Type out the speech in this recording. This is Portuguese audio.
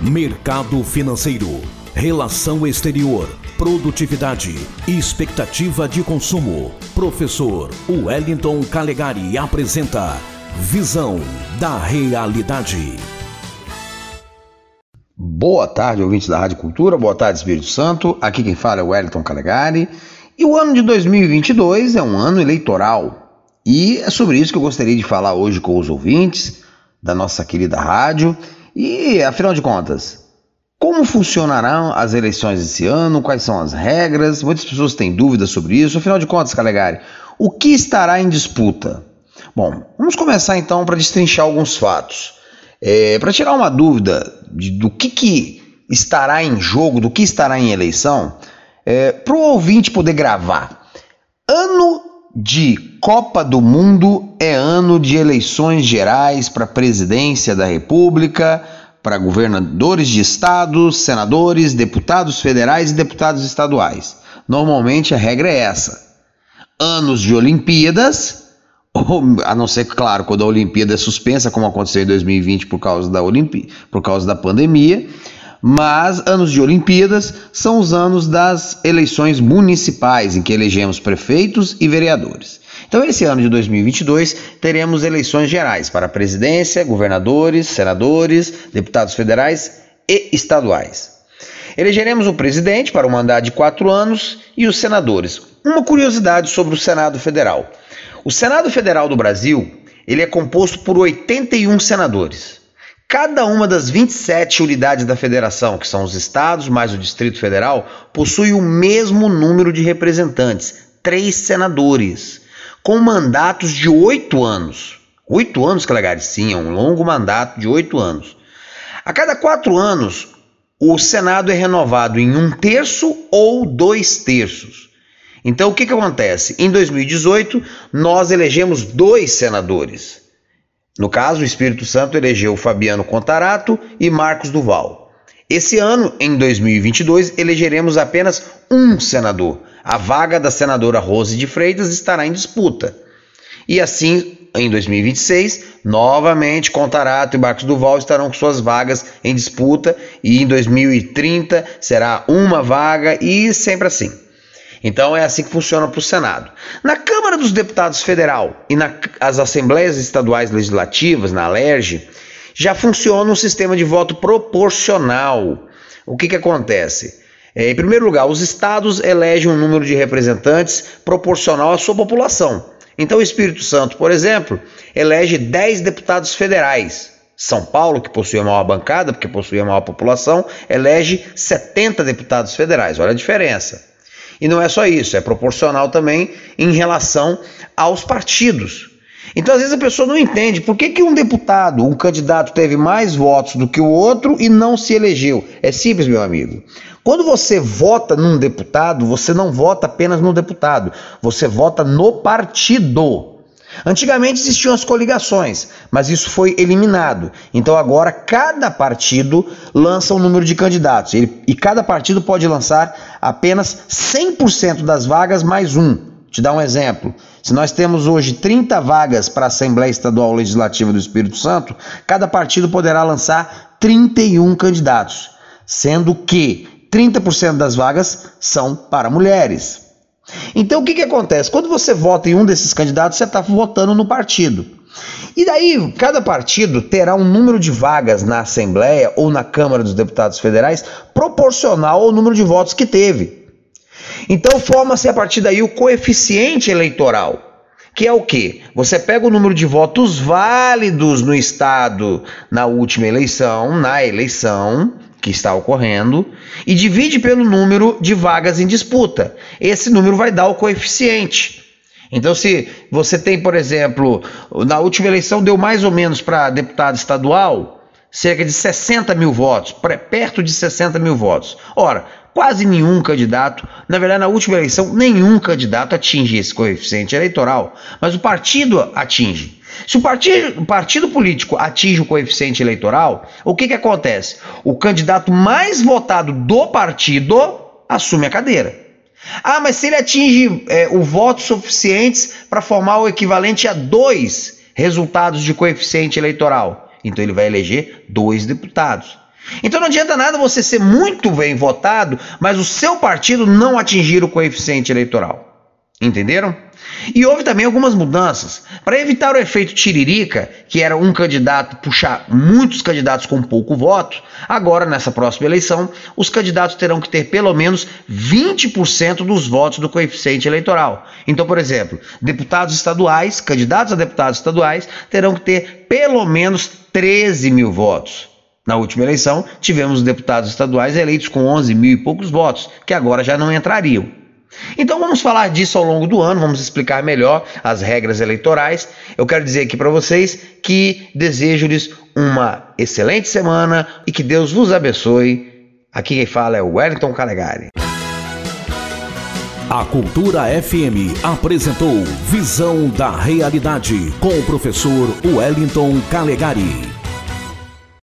mercado financeiro, relação exterior, produtividade expectativa de consumo. Professor Wellington Calegari apresenta Visão da Realidade. Boa tarde, ouvintes da Rádio Cultura, boa tarde, Espírito Santo. Aqui quem fala é Wellington Calegari. E o ano de 2022 é um ano eleitoral. E é sobre isso que eu gostaria de falar hoje com os ouvintes da nossa querida rádio. E, afinal de contas, como funcionarão as eleições esse ano? Quais são as regras? Muitas pessoas têm dúvidas sobre isso. Afinal de contas, Calegari, o que estará em disputa? Bom, vamos começar então para destrinchar alguns fatos. É, para tirar uma dúvida de, do que, que estará em jogo, do que estará em eleição, é, para o ouvinte poder gravar. Ano de Copa do Mundo é ano de eleições gerais para presidência da República, para governadores de estados, senadores, deputados federais e deputados estaduais. Normalmente a regra é essa. Anos de Olimpíadas, ou, a não ser, claro, quando a Olimpíada é suspensa, como aconteceu em 2020 por causa da, Olimpí por causa da pandemia, mas anos de Olimpíadas são os anos das eleições municipais, em que elegemos prefeitos e vereadores. Então, esse ano de 2022, teremos eleições gerais para presidência, governadores, senadores, deputados federais e estaduais. Elegeremos o presidente para um mandato de quatro anos e os senadores. Uma curiosidade sobre o Senado Federal. O Senado Federal do Brasil ele é composto por 81 senadores. Cada uma das 27 unidades da federação, que são os estados mais o Distrito Federal, possui o mesmo número de representantes, três senadores, com mandatos de oito anos. Oito anos, Calegari, sim, é um longo mandato de oito anos. A cada quatro anos, o Senado é renovado em um terço ou dois terços. Então, o que, que acontece? Em 2018, nós elegemos dois senadores. No caso, o Espírito Santo elegeu Fabiano Contarato e Marcos Duval. Esse ano, em 2022, elegeremos apenas um senador. A vaga da senadora Rose de Freitas estará em disputa. E assim, em 2026, novamente Contarato e Marcos Duval estarão com suas vagas em disputa e em 2030 será uma vaga e sempre assim. Então é assim que funciona para o Senado. Na Câmara dos Deputados Federal e nas Assembleias Estaduais Legislativas, na ALERJ, já funciona um sistema de voto proporcional. O que, que acontece? É, em primeiro lugar, os estados elegem um número de representantes proporcional à sua população. Então, o Espírito Santo, por exemplo, elege 10 deputados federais. São Paulo, que possui a maior bancada, porque possui a maior população, elege 70 deputados federais. Olha a diferença. E não é só isso, é proporcional também em relação aos partidos. Então, às vezes, a pessoa não entende por que, que um deputado, um candidato, teve mais votos do que o outro e não se elegeu. É simples, meu amigo. Quando você vota num deputado, você não vota apenas no deputado, você vota no partido. Antigamente existiam as coligações, mas isso foi eliminado. Então agora cada partido lança um número de candidatos Ele, e cada partido pode lançar apenas 100% das vagas mais um. Te dar um exemplo. Se nós temos hoje 30 vagas para a Assembleia Estadual Legislativa do Espírito Santo, cada partido poderá lançar 31 candidatos, sendo que 30% das vagas são para mulheres. Então o que, que acontece? Quando você vota em um desses candidatos, você está votando no partido. E daí, cada partido terá um número de vagas na Assembleia ou na Câmara dos Deputados Federais proporcional ao número de votos que teve. Então, forma-se a partir daí o coeficiente eleitoral, que é o que? Você pega o número de votos válidos no Estado na última eleição, na eleição, que está ocorrendo e divide pelo número de vagas em disputa. Esse número vai dar o coeficiente. Então, se você tem, por exemplo, na última eleição deu mais ou menos para deputado estadual cerca de 60 mil votos, perto de 60 mil votos. Ora, quase nenhum candidato, na verdade, na última eleição, nenhum candidato atinge esse coeficiente eleitoral, mas o partido atinge. Se o partido, o partido político atinge o coeficiente eleitoral, o que, que acontece? O candidato mais votado do partido assume a cadeira. Ah, mas se ele atinge é, o voto suficientes para formar o equivalente a dois resultados de coeficiente eleitoral, então ele vai eleger dois deputados. Então não adianta nada você ser muito bem votado, mas o seu partido não atingir o coeficiente eleitoral. Entenderam? E houve também algumas mudanças. Para evitar o efeito tiririca, que era um candidato puxar muitos candidatos com pouco voto, agora nessa próxima eleição, os candidatos terão que ter pelo menos 20% dos votos do coeficiente eleitoral. Então, por exemplo, deputados estaduais, candidatos a deputados estaduais, terão que ter pelo menos 13 mil votos. Na última eleição, tivemos deputados estaduais eleitos com 11 mil e poucos votos, que agora já não entrariam. Então vamos falar disso ao longo do ano, vamos explicar melhor as regras eleitorais. Eu quero dizer aqui para vocês que desejo-lhes uma excelente semana e que Deus vos abençoe. Aqui quem fala é o Wellington Calegari. A Cultura FM apresentou Visão da Realidade com o professor Wellington Calegari.